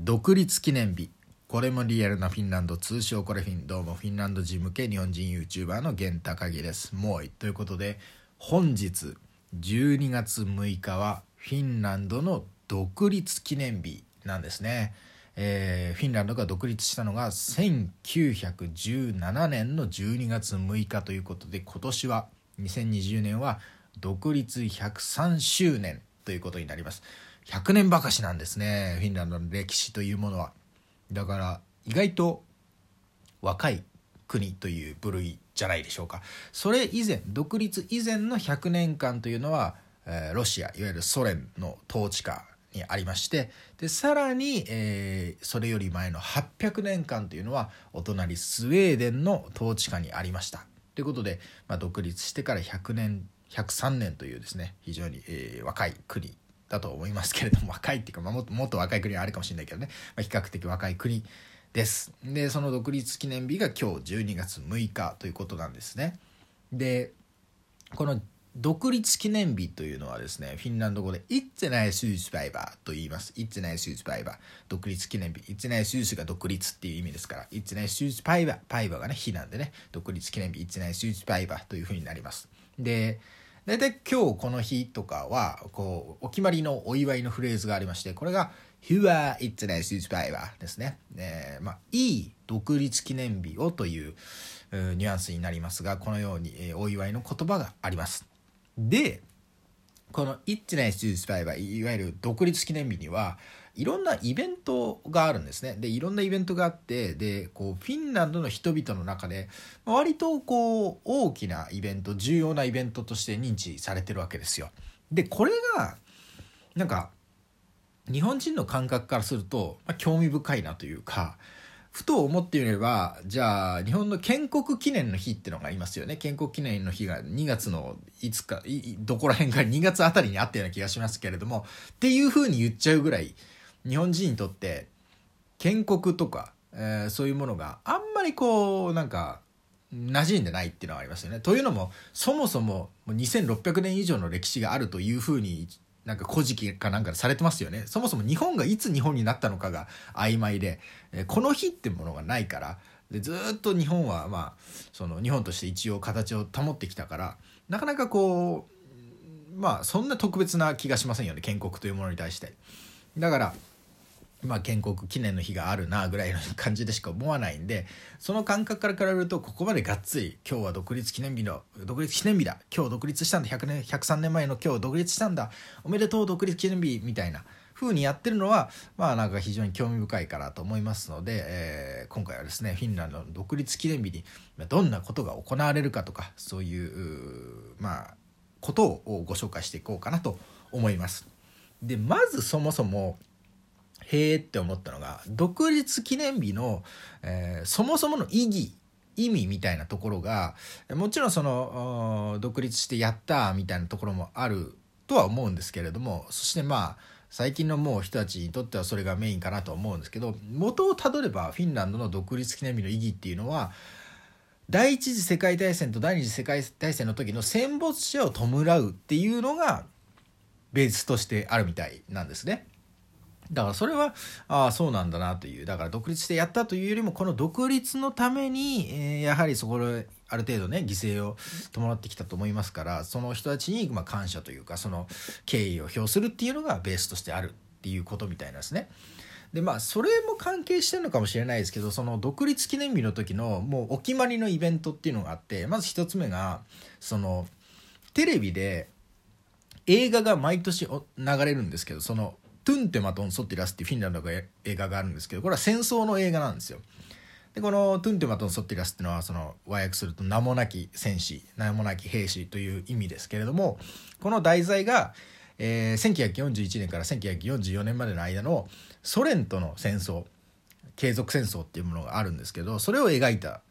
独立記念日。これもリアルなフィンランド通称コレフィン。どうもフィンランド人向け日本人 YouTuber の源高木です。もういということで本日12月6日はフィンランドの独立記念日なんですね、えー、フィンランドが独立したのが1917年の12月6日ということで今年は2020年は独立103周年ということになります。100年ばかしなんですね。フィンランドの歴史というものは。だから意外と若い国という部類じゃないでしょうか。それ以前独立以前の100年間というのは、えー、ロシアいわゆるソ連の統治下にありましてでさらに、えー、それより前の800年間というのはお隣スウェーデンの統治下にありました。ということで、まあ、独立してから100年103年というですね非常に、えー、若い国だと思いますけれども 若いっていうか、まあ、もっともっと若い国はあるかもしれないけどね、まあ、比較的若い国ですでその独立記念日が今日12月6日ということなんですねでこの独立記念日というのはですね、フィンランド語で、イッツナイスースパイバーと言います。イッツナイスースパイバー。独立記念日。イッツナイスースが独立っていう意味ですから、イッツナイスースパイバー。パイバーがね、日なんでね、独立記念日、イッツナイスースパイバーというふうになります。で、大体今日この日とかは、こう、お決まりのお祝いのフレーズがありまして、これが、Hua It's n i c e s p i v a ですね。えー、まあ、いい独立記念日をというニュアンスになりますが、このように、えー、お祝いの言葉があります。で、この It's n i c e s p i v a いわゆる独立記念日には、いろんなイベントがあるんですね。で、いろんなイベントがあって、で、こう、フィンランドの人々の中で、割とこう、大きなイベント、重要なイベントとして認知されてるわけですよ。で、これが、なんか、日本人の感覚からすると、まあ、興味深いなというか、ふと思ってみれば、じゃあ、日本の建国記念の日ってのがありますよね。建国記念の日が2月のいつか、どこら辺か2月あたりにあったような気がしますけれども、っていうふうに言っちゃうぐらい、日本人にとって建国とか、えー、そういうものがあんまりこうなんか馴染んでないっていうのはありますよね。というのもそもそも2600年以上の歴史があるというふうになんか古事記かなんかされてますよね。そもそも日本がいつ日本になったのかが曖昧で、えー、この日ってものがないからでずっと日本はまあその日本として一応形を保ってきたからなかなかこうまあそんな特別な気がしませんよね建国というものに対して。だからまあ、建国記念の日があるなぐらいの感じでしか思わないんでその感覚から比べるとここまでがっつり今日は独立記念日の独立記念日だ今日独立したんだ100年103年前の今日独立したんだおめでとう独立記念日みたいな風にやってるのはまあなんか非常に興味深いかなと思いますので、えー、今回はですねフィンランドの独立記念日にどんなことが行われるかとかそういうまあことをご紹介していこうかなと思います。でまずそもそもへえって思ったのが独立記念日の、えー、そもそもの意義意味みたいなところがもちろんその独立してやったみたいなところもあるとは思うんですけれどもそしてまあ最近のもう人たちにとってはそれがメインかなと思うんですけど元をたどればフィンランドの独立記念日の意義っていうのは第一次世界大戦と第二次世界大戦の時の戦没者を弔うっていうのがベースとしてあるみたいなんですね。だからそれはああそうなんだなというだから独立してやったというよりもこの独立のために、えー、やはりそこである程度ね犠牲を伴ってきたと思いますからその人たちにま感謝というかその敬意を表するっていうのがベースとしてあるっていうことみたいなんですね。でまあそれも関係してるのかもしれないですけどその独立記念日の時のもうお決まりのイベントっていうのがあってまず一つ目がそのテレビで映画が毎年流れるんですけどそのトゥンテマトン・ソティラスっていうフィンランドの映画があるんですけどこれは戦争の映画なんですよ。でこのトゥンテマトン・ソティラスっていうのはその和訳すると名もなき戦士名もなき兵士という意味ですけれどもこの題材が、えー、1941年から1944年までの間のソ連との戦争継続戦争っていうものがあるんですけどそれを描いた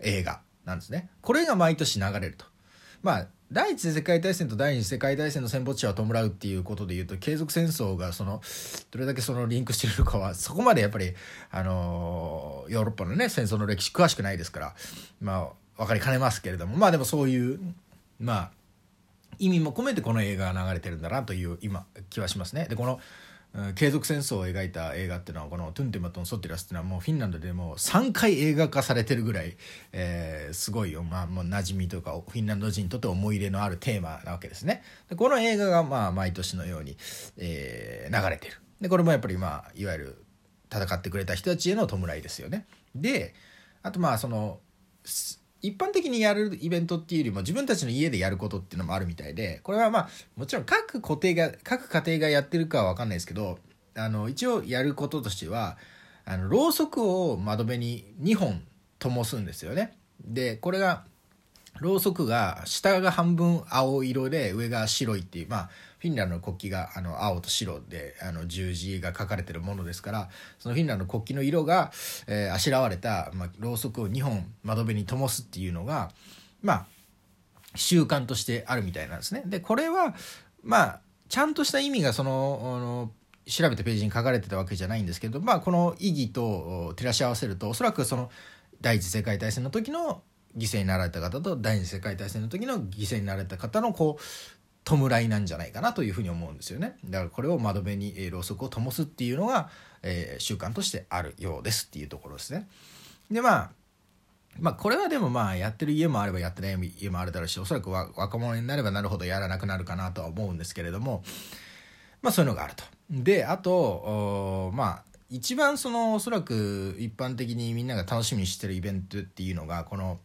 映画なんですね。これが毎年流れると。まあ第一次世界大戦と第二次世界大戦の戦没者を弔うっていうことでいうと継続戦争がそのどれだけそのリンクしてるのかはそこまでやっぱり あのヨーロッパのね戦争の歴史詳しくないですからまあ分かりかねますけれどもまあでもそういうまあ意味も込めてこの映画が流れてるんだなという今気はしますね。でこの継続戦争を描いた映画っていうのはこの「トゥンテマトン・ソティラス」っていうのはもうフィンランドでもう3回映画化されてるぐらい、えー、すごいよ、まあ、もう馴染みとかフィンランド人にとって思い入れのあるテーマなわけですね。でこの映画がまあ毎年のように、えー、流れてる。でこれもやっぱりまあいわゆる戦ってくれた人たちへの弔いですよね。であとまあその一般的にやるイベントっていうよりも自分たちの家でやることっていうのもあるみたいでこれはまあもちろん各固定が各家庭がやってるかは分かんないですけどあの一応やることとしてはあのろうそくを窓辺に2本灯すんですよね。でこれがろうそくが下が半分青色で上が白いっていうまあフィンランドの国旗があの青と白であの十字が書かれてるものですからそのフィンランドの国旗の色が、えー、あしらわれた、まあ、ろうそくを2本窓辺に灯すっていうのがまあ習慣としてあるみたいなんですね。でこれはまあちゃんとした意味がそのあの調べたページに書かれてたわけじゃないんですけど、まあ、この意義と照らし合わせるとおそらくその第一次世界大戦の時の犠牲になられた方と第二次世界大戦の時の犠牲になられた方のこう弔いなんじゃないかなというふうに思うんですよねだからこれを窓辺にろうそくを灯すっていうのが、えー、習慣としてあるようですっていうところですねでまあまあこれはでもまあやってる家もあればやってない家もあるだろうしおそらく若者になればなるほどやらなくなるかなとは思うんですけれどもまあそういうのがあると。であとまあ一番そのおそらく一般的にみんなが楽しみにしてるイベントっていうのがこの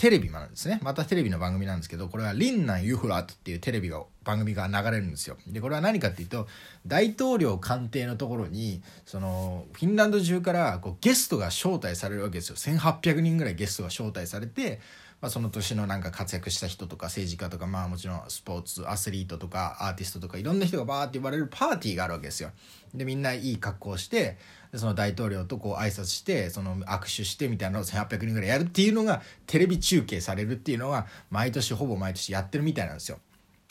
テレビなんですね。またテレビの番組なんですけど、これはリンナン・ユフラートっていうテレビが、番組が流れるんですよ。で、これは何かっていうと、大統領官邸のところに、その、フィンランド中からこうゲストが招待されるわけですよ。1800人ぐらいゲストが招待されて、まあ、その年のなんか活躍した人とか政治家とかまあもちろんスポーツアスリートとかアーティストとかいろんな人がバーって呼ばれるパーティーがあるわけですよ。でみんないい格好してその大統領とこう挨拶してその握手してみたいなのを1800人ぐらいやるっていうのがテレビ中継されるっていうのが毎年ほぼ毎年やってるみたいなんですよ。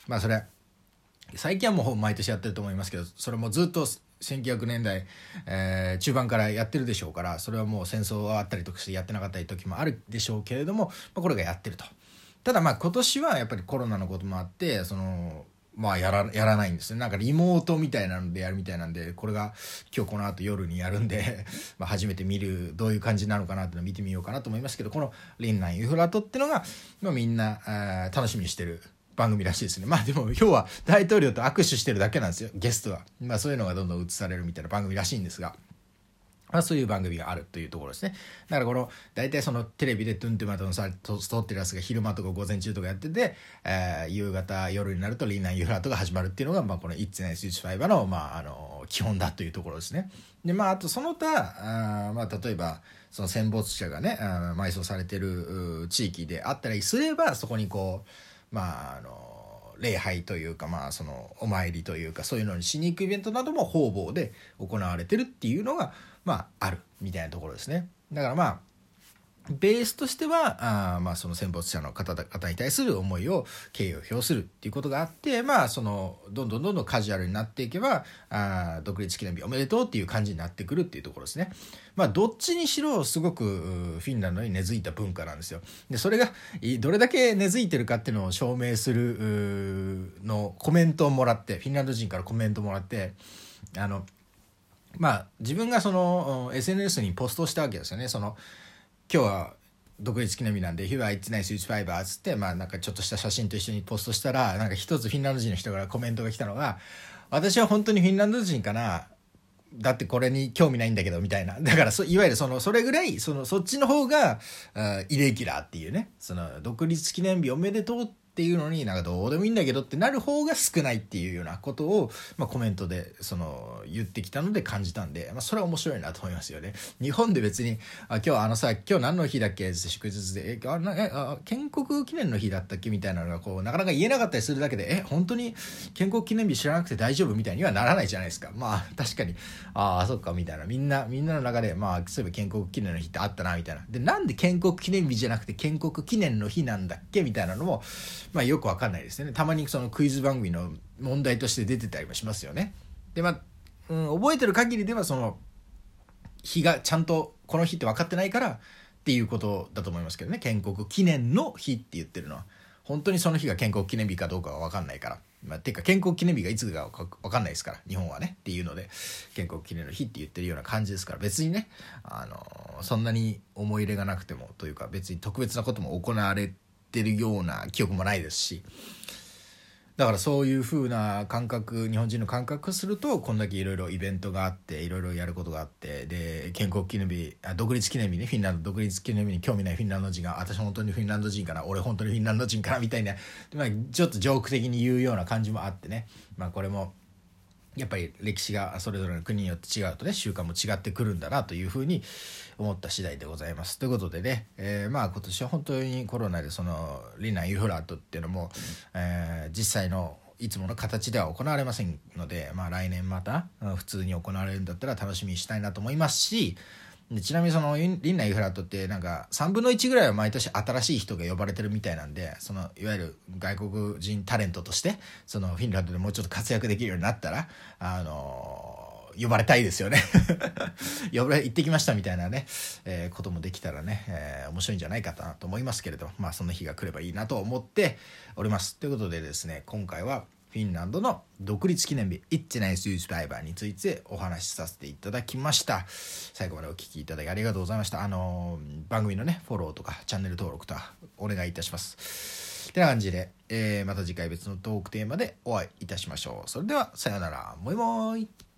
まあそれ最近はもうほぼ毎年やってると思いますけどそれもずっと1900年代、えー、中盤からやってるでしょうからそれはもう戦争があったりとかしてやってなかったり時もあるでしょうけれども、まあ、これがやってると。ただまあ今年はやっぱりコロナのこともあってそのまあやらやらないんですねなんかリモートみたいなのでやるみたいなんでこれが今日この後夜にやるんで まあ初めて見るどういう感じなのかなっていうのを見てみようかなと思いますけどこの「リンナンユフラト」っていうのが、まあ、みんなあ楽しみにしてる番組らしいですね。まあでも要は大統領と握手してるだけなんですよ、ゲストは。まあそういうのがどんどん映されるみたいな番組らしいんですが。まあ、そういう番組があるというところですね。だからこの、大体そのテレビでトゥントゥマトンさ、トストってるやつが昼間とか午前中とかやってて、えー、夕方、夜になるとリーナンユーラートが始まるっていうのが、まあこのイッツネスイッチファイバーの、まああの、基本だというところですね。で、まああとその他、あまあ例えば、その戦没者がね、埋葬されてる地域であったりすれば、そこにこう、まああの、礼拝というかまあそのお参りというかそういうのにしに行くイベントなども方々で行われてるっていうのがまああるみたいなところですね。だからまあベースとしてはあまあその戦没者の方々に対する思いを敬意を表するっていうことがあってまあそのどんどんどんどんカジュアルになっていけばあ独立記念日おめでとうっていう感じになってくるっていうところですね。まあどっちにしろすごくフィンランドに根付いた文化なんですよ。でそれがどれだけ根付いてるかっていうのを証明するのコメントをもらってフィンランド人からコメントもらってあのまあ自分がその SNS にポストしたわけですよね。その今日は独立記念日なんで「Here are It's Nice It's Fiber」っつってまあなんかちょっとした写真と一緒にポストしたらなんか一つフィンランド人の人からコメントが来たのが「私は本当にフィンランド人かなだってこれに興味ないんだけど」みたいな。だからそいわゆるそのそれぐらいそのそっちの方がイレギュラーっていうね。その独立記念日おめでとうってっていうのになんかどうでもいいんだけどってなる方が少ないっていうようなことを、まあ、コメントでその言ってきたので感じたんで、まあ、それは面白いなと思いますよね。日本で別に「あ今日あのさ今日何の日だっけ?」祝日で「えあなあ建国記念の日だったっけ?」みたいなのがこうなかなか言えなかったりするだけで「え本当に建国記念日知らなくて大丈夫?」みたいにはならないじゃないですか。まあ確かにああそっかみたいなみんなみんなの中でまあそういえば建国記念の日ってあったなみたいな。でなんで建国記念日じゃなくて建国記念の日なんだっけ？みたいなのもまあよくわかんないですね。たまにそのクイズ番組の問題として出てたりもしますよね。でまあ、うん、覚えてる限りではその日がちゃんとこの日って分かってないからっていうことだと思いますけどね。建国記念の日って言ってるのは。本当にその日が建国記念日かどうかは分かんないから。まあ、ていうか健康記念日がいつか分かんないですから。日本はねっていうので健康記念の日って言ってるような感じですから。別にねあのそんなに思い入れがなくてもというか別に特別なことも行われてるような記憶もないですしだからそういう風な感覚日本人の感覚するとこんだけいろいろイベントがあっていろいろやることがあってで健康記念日あ独立記念日ねフィンランド独立記念日に興味ないフィンランド人が私本当にフィンランド人かな俺本当にフィンランド人かなみたいな、まあ、ちょっとジョーク的に言うような感じもあってね、まあ、これもやっぱり歴史がそれぞれの国によって違うとね習慣も違ってくるんだなというふうに思った次第でございます。ということでね、えー、まあ今年は本当にコロナでそのリナ・ユーフラートっていうのも、えー、実際のいつもの形では行われませんので、まあ、来年また普通に行われるんだったら楽しみにしたいなと思いますしでちなみにそのリンナ・イフラットってなんか3分の1ぐらいは毎年新しい人が呼ばれてるみたいなんでそのいわゆる外国人タレントとしてそのフィンランドでもうちょっと活躍できるようになったらあの呼ばれたいですよね。呼ばれ行ってきましたみたいなね、えー、こともできたらね、えー、面白いんじゃないかなと思いますけれどまあそんな日が来ればいいなと思っております。ということでですね今回はフィンランドの独立記念日イッチナイスユースバイバーについてお話しさせていただきました。最後までお聴きいただきありがとうございました。あのー、番組のねフォローとかチャンネル登録とかお願いいたします。てな感じで、えー、また次回別のトークテーマでお会いいたしましょう。それではさようなら。もいもーい。